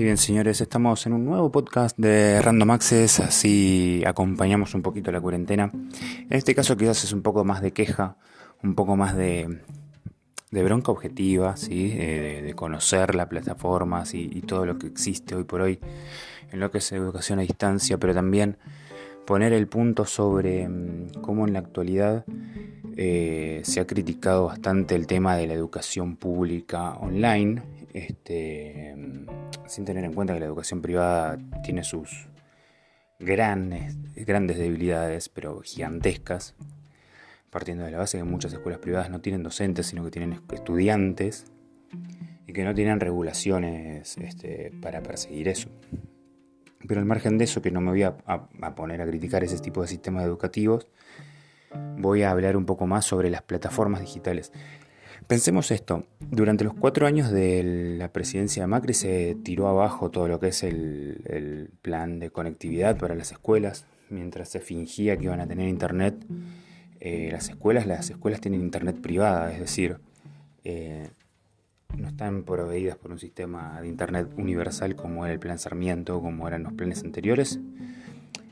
Y bien, señores, estamos en un nuevo podcast de Random Access, así acompañamos un poquito la cuarentena. En este caso quizás es un poco más de queja, un poco más de, bronca objetiva, ¿sí? Eh, de, conocer las plataformas y, y, todo lo que existe hoy por hoy en lo que es educación a distancia, pero también poner el punto sobre mm, cómo en la actualidad eh, se ha criticado bastante el tema de la educación pública online, este, sin tener en cuenta que la educación privada tiene sus grandes, grandes debilidades, pero gigantescas, partiendo de la base que muchas escuelas privadas no tienen docentes, sino que tienen estudiantes y que no tienen regulaciones este, para perseguir eso. Pero al margen de eso, que no me voy a, a poner a criticar ese tipo de sistemas educativos, voy a hablar un poco más sobre las plataformas digitales. Pensemos esto, durante los cuatro años de la presidencia de Macri se tiró abajo todo lo que es el, plan de conectividad para las escuelas, mientras se fingía que iban a tener internet. Eh, las escuelas, las escuelas tienen internet privada, es decir, eh, no están proveídas por un sistema de internet universal como era el plan Sarmiento, como eran los planes anteriores.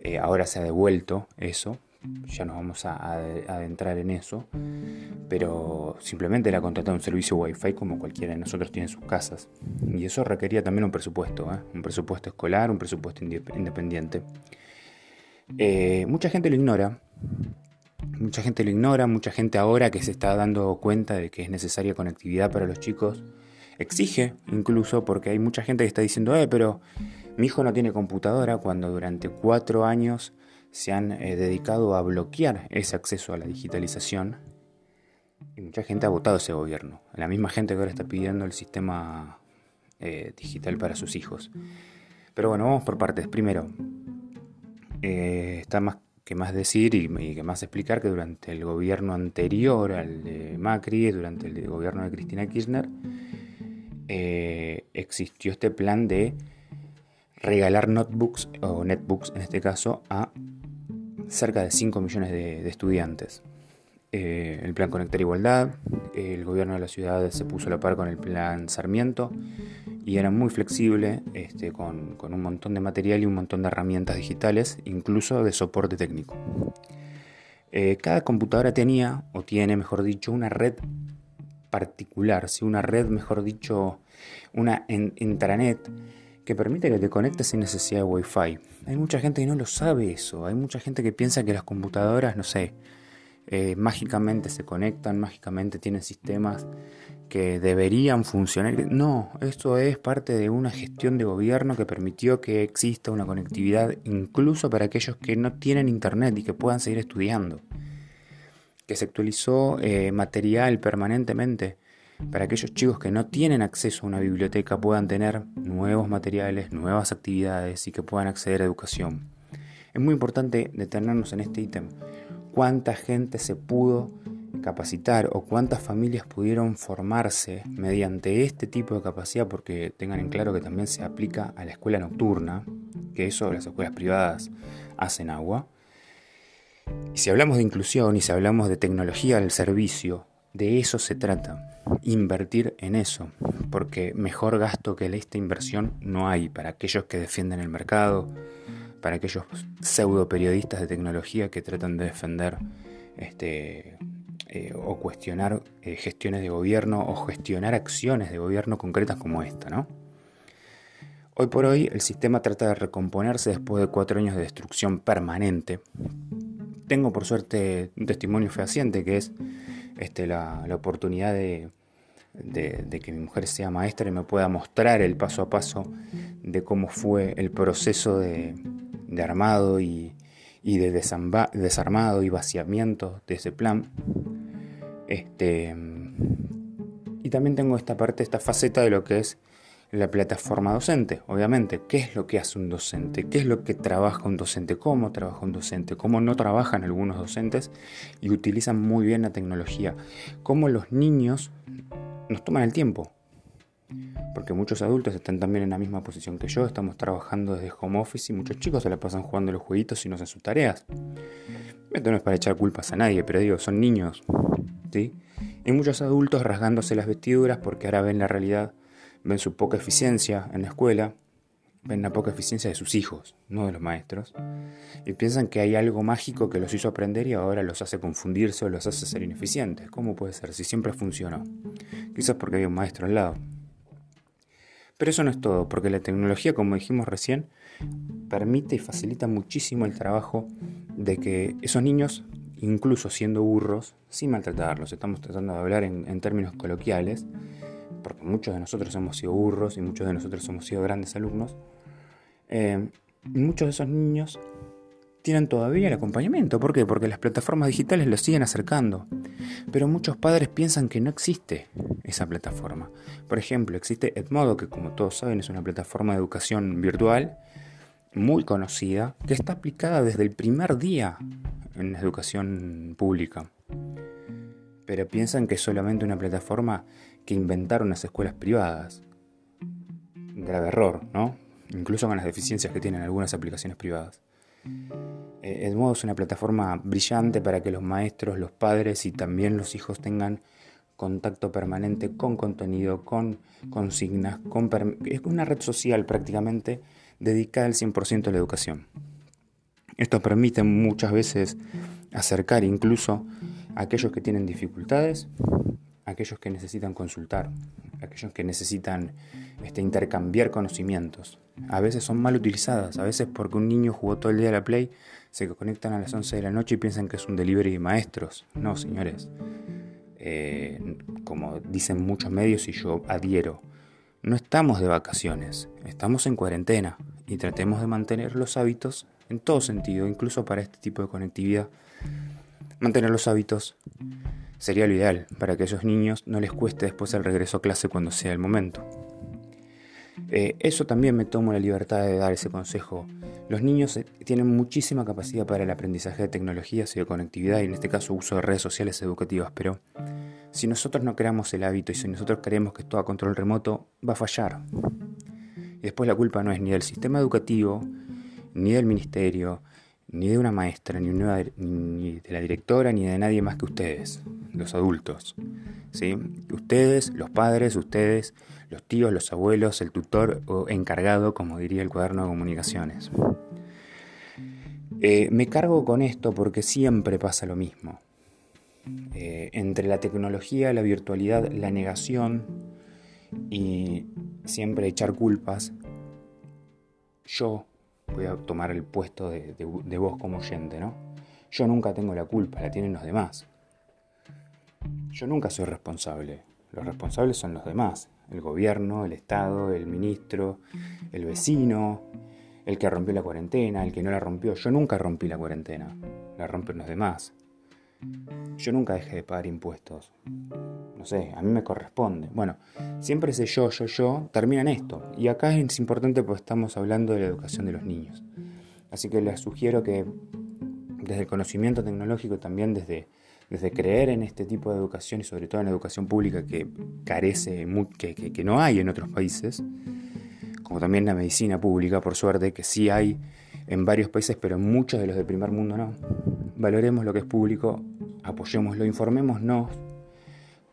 Eh, ahora se ha devuelto eso, ya nos vamos a, adentrar en eso, pero simplemente era contratar un servicio Wi-Fi como cualquiera de nosotros tiene en sus casas. Y eso requería también un presupuesto, ¿eh? un presupuesto escolar, un presupuesto independiente. Eh, mucha gente lo ignora, mucha gente lo ignora, mucha gente ahora que se está dando cuenta de que es necesaria conectividad para los chicos, exige incluso porque hay mucha gente que está diciendo, eh, pero mi hijo no tiene computadora cuando durante cuatro años se han eh, dedicado a bloquear ese acceso a la digitalización y mucha gente ha votado ese gobierno. La misma gente que ahora está pidiendo el sistema eh, digital para sus hijos. Pero bueno, vamos por partes. Primero, eh, está más que más decir y, que más explicar que durante el gobierno anterior al de Macri, durante el gobierno de Cristina Kirchner, existió este plan de regalar notebooks o netbooks en este caso a cerca de 5 millones de, estudiantes. Eh, el plan Conectar Igualdad, el gobierno de la ciudad se puso a la par con el plan Sarmiento y era muy flexible este, con, un montón de material y un montón de herramientas digitales, incluso de soporte técnico. Eh, cada computadora tenía, o tiene mejor dicho, una red particular, una red, mejor dicho, una intranet que permite que te conectes sin necesidad de Wi-Fi. Hay mucha gente que no lo sabe eso. Hay mucha gente que piensa que las computadoras, no sé, eh, mágicamente se conectan, mágicamente tienen sistemas que deberían funcionar. No, esto es parte de una gestión de gobierno que permitió que exista una conectividad incluso para aquellos que no tienen internet y que puedan seguir estudiando. Que se actualizó eh, material permanentemente para aquellos chicos que no tienen acceso a una biblioteca puedan tener nuevos materiales, nuevas actividades y que puedan acceder a educación. Es muy importante detenernos en este ítem. ¿Cuánta gente se pudo capacitar o cuántas familias pudieron formarse mediante este tipo de capacidad? Porque tengan en claro que también se aplica a la escuela nocturna, que eso las escuelas privadas hacen agua. Y si hablamos de inclusión y si hablamos de tecnología al servicio, de eso se trata, invertir en eso, porque mejor gasto que esta inversión no hay para aquellos que defienden el mercado, para aquellos pseudo periodistas de tecnología que tratan de defender este, eh, o cuestionar eh, gestiones de gobierno o gestionar acciones de gobierno concretas como esta, ¿no? Hoy por hoy el sistema trata de recomponerse después de cuatro años de destrucción permanente. Tengo por suerte un testimonio fehaciente que es este, la, oportunidad de, que mi mujer sea maestra y me pueda mostrar el paso a paso de cómo fue el proceso de, armado y, de desarmado y vaciamiento de ese plan. Este, y también tengo esta parte, esta faceta de lo que es la plataforma docente, obviamente. ¿Qué es lo que hace un docente? ¿Qué es lo que trabaja un docente? ¿Cómo trabaja un docente? ¿Cómo no trabajan algunos docentes y utilizan muy bien la tecnología? ¿Cómo los niños nos toman el tiempo? Porque muchos adultos están también en la misma posición que yo, estamos trabajando desde home office y muchos chicos se la pasan jugando los jueguitos y no hacen sus tareas. Esto no es para echar culpas a nadie, pero digo, son niños. ¿sí? Y muchos adultos rasgándose las vestiduras porque ahora ven la realidad ven su poca eficiencia en la escuela, ven la poca eficiencia de sus hijos, no de los maestros, y piensan que hay algo mágico que los hizo aprender y ahora los hace confundirse o los hace ser ineficientes. ¿Cómo puede ser si siempre funcionó? Quizás porque hay un maestro al lado. Pero eso no es todo, porque la tecnología, como dijimos recién, permite y facilita muchísimo el trabajo de que esos niños, incluso siendo burros, sin maltratarlos, estamos tratando de hablar en, términos coloquiales, porque muchos de nosotros hemos sido burros y muchos de nosotros hemos sido grandes alumnos, eh, muchos de esos niños tienen todavía el acompañamiento. ¿Por qué? Porque las plataformas digitales los siguen acercando. Pero muchos padres piensan que no existe esa plataforma. Por ejemplo, existe Edmodo, que como todos saben es una plataforma de educación virtual muy conocida, que está aplicada desde el primer día en la educación pública. Pero piensan que es solamente una plataforma que inventaron las escuelas privadas. grave error, ¿no? Incluso con las deficiencias que tienen algunas aplicaciones privadas. Eh, Edmodo es una plataforma brillante para que los maestros, los padres y también los hijos tengan contacto permanente con contenido, con consignas, con es una red social prácticamente dedicada al 100% a la educación. Esto permite muchas veces acercar incluso a aquellos que tienen dificultades, aquellos que necesitan consultar, aquellos que necesitan este, intercambiar conocimientos. A veces son mal utilizadas, a veces porque un niño jugó todo el día a la Play, se conectan a las 11 de la noche y piensan que es un delivery de maestros. No, señores. Eh, como dicen muchos medios y yo adhiero, no estamos de vacaciones, estamos en cuarentena y tratemos de mantener los hábitos en todo sentido, incluso para este tipo de conectividad. Mantener los hábitos sería lo ideal para que a esos niños no les cueste después el regreso a clase cuando sea el momento. Eh, eso también me tomo la libertad de dar ese consejo. Los niños eh, tienen muchísima capacidad para el aprendizaje de tecnologías y de conectividad, y en este caso uso de redes sociales educativas, pero si nosotros no creamos el hábito y si nosotros creemos que es todo a control remoto, va a fallar. Y después la culpa no es ni del sistema educativo, ni del ministerio, ni de una maestra, ni, ni de la directora, ni de nadie más que ustedes, los adultos. ¿sí? Ustedes, los padres, ustedes, los tíos, los abuelos, el tutor o encargado, como diría el cuaderno de comunicaciones. Eh, me cargo con esto porque siempre pasa lo mismo. Eh, entre la tecnología, la virtualidad, la negación y siempre echar culpas, yo voy a tomar el puesto de, de, vos como oyente, ¿no? Yo nunca tengo la culpa, la tienen los demás. Yo nunca soy responsable. Los responsables son los demás. El gobierno, el Estado, el ministro, el vecino, el que rompió la cuarentena, el que no la rompió. Yo nunca rompí la cuarentena. La rompen los demás. Yo nunca dejé de pagar impuestos. No sé, a mí me corresponde. Bueno, siempre ese yo, yo, yo termina en esto. Y acá es importante porque estamos hablando de la educación de los niños. Así que les sugiero que desde el conocimiento tecnológico, también desde, desde creer en este tipo de educación y sobre todo en la educación pública que carece, que, que, no hay en otros países, como también la medicina pública, por suerte, que sí hay en varios países, pero en muchos de los del primer mundo no. Valoremos lo que es público, apoyémoslo, informémonos,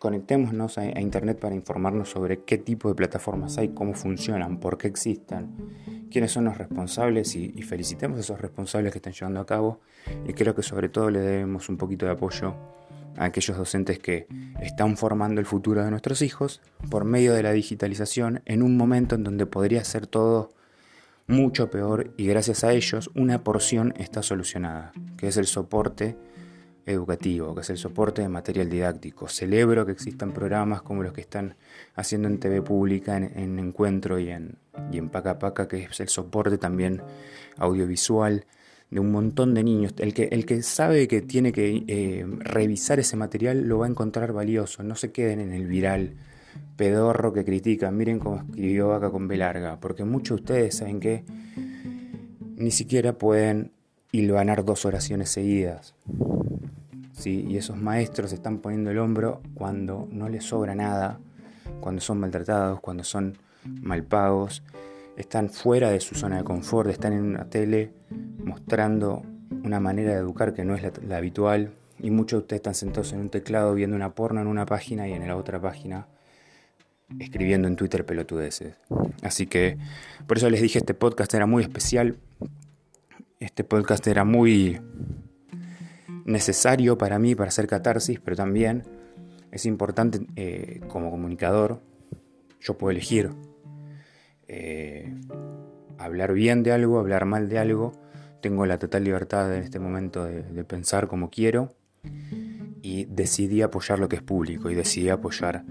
conectémonos a, Internet para informarnos sobre qué tipo de plataformas hay, cómo funcionan, por qué existen, quiénes son los responsables y, y felicitemos a esos responsables que están llevando a cabo. Y creo que sobre todo le debemos un poquito de apoyo a aquellos docentes que están formando el futuro de nuestros hijos por medio de la digitalización en un momento en donde podría ser todo mucho peor y gracias a ellos una porción está solucionada, que es el soporte educativo, que es el soporte de material didáctico. Celebro que existan programas como los que están haciendo en TV Pública, en, Encuentro y en, y en Paca Paca, que es el soporte también audiovisual de un montón de niños. El que, el que sabe que tiene que eh, revisar ese material lo va a encontrar valioso, no se queden en el viral pedorro que critican. Miren cómo escribió Vaca con B larga. Porque muchos de ustedes saben que ni siquiera pueden hilvanar dos oraciones seguidas. Y esos maestros están poniendo el hombro cuando no les sobra nada, cuando son maltratados, cuando son mal pagos, están fuera de su zona de confort, están en una tele mostrando una manera de educar que no es la, la habitual. Y muchos de ustedes están sentados en un teclado viendo una porno en una página y en la otra página escribiendo en Twitter pelotudeces. Así que por eso les dije, este podcast era muy especial. Este podcast era muy necesario para mí para hacer catarsis, pero también es importante eh, como comunicador, yo puedo elegir eh, hablar bien de algo, hablar mal de algo. Tengo la total libertad en este momento de, pensar como quiero y decidí apoyar lo que es público y decidí apoyar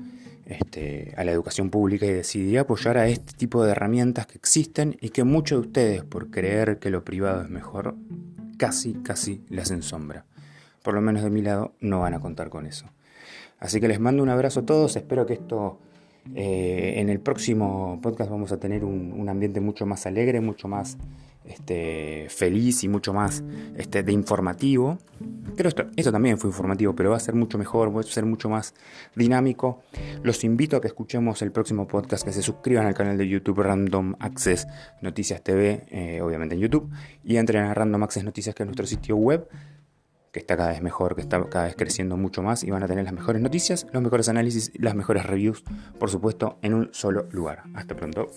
este, a la educación pública y decidí apoyar a este tipo de herramientas que existen y que muchos de ustedes, por creer que lo privado es mejor, casi, casi le hacen sombra. Por lo menos de mi lado no van a contar con eso. Así que les mando un abrazo a todos, espero que esto eh, en el próximo podcast vamos a tener un, ambiente mucho más alegre, mucho más este, feliz y mucho más este, de informativo. Creo esto, esto también fue informativo, pero va a ser mucho mejor, va a ser mucho más dinámico. Los invito a que escuchemos el próximo podcast, que se suscriban al canal de YouTube Random Access Noticias TV, eh, obviamente en YouTube, y entren a Random Access Noticias, que es nuestro sitio web que está cada vez mejor, que está cada vez creciendo mucho más y van a tener las mejores noticias, los mejores análisis, las mejores reviews, por supuesto, en un solo lugar. Hasta pronto.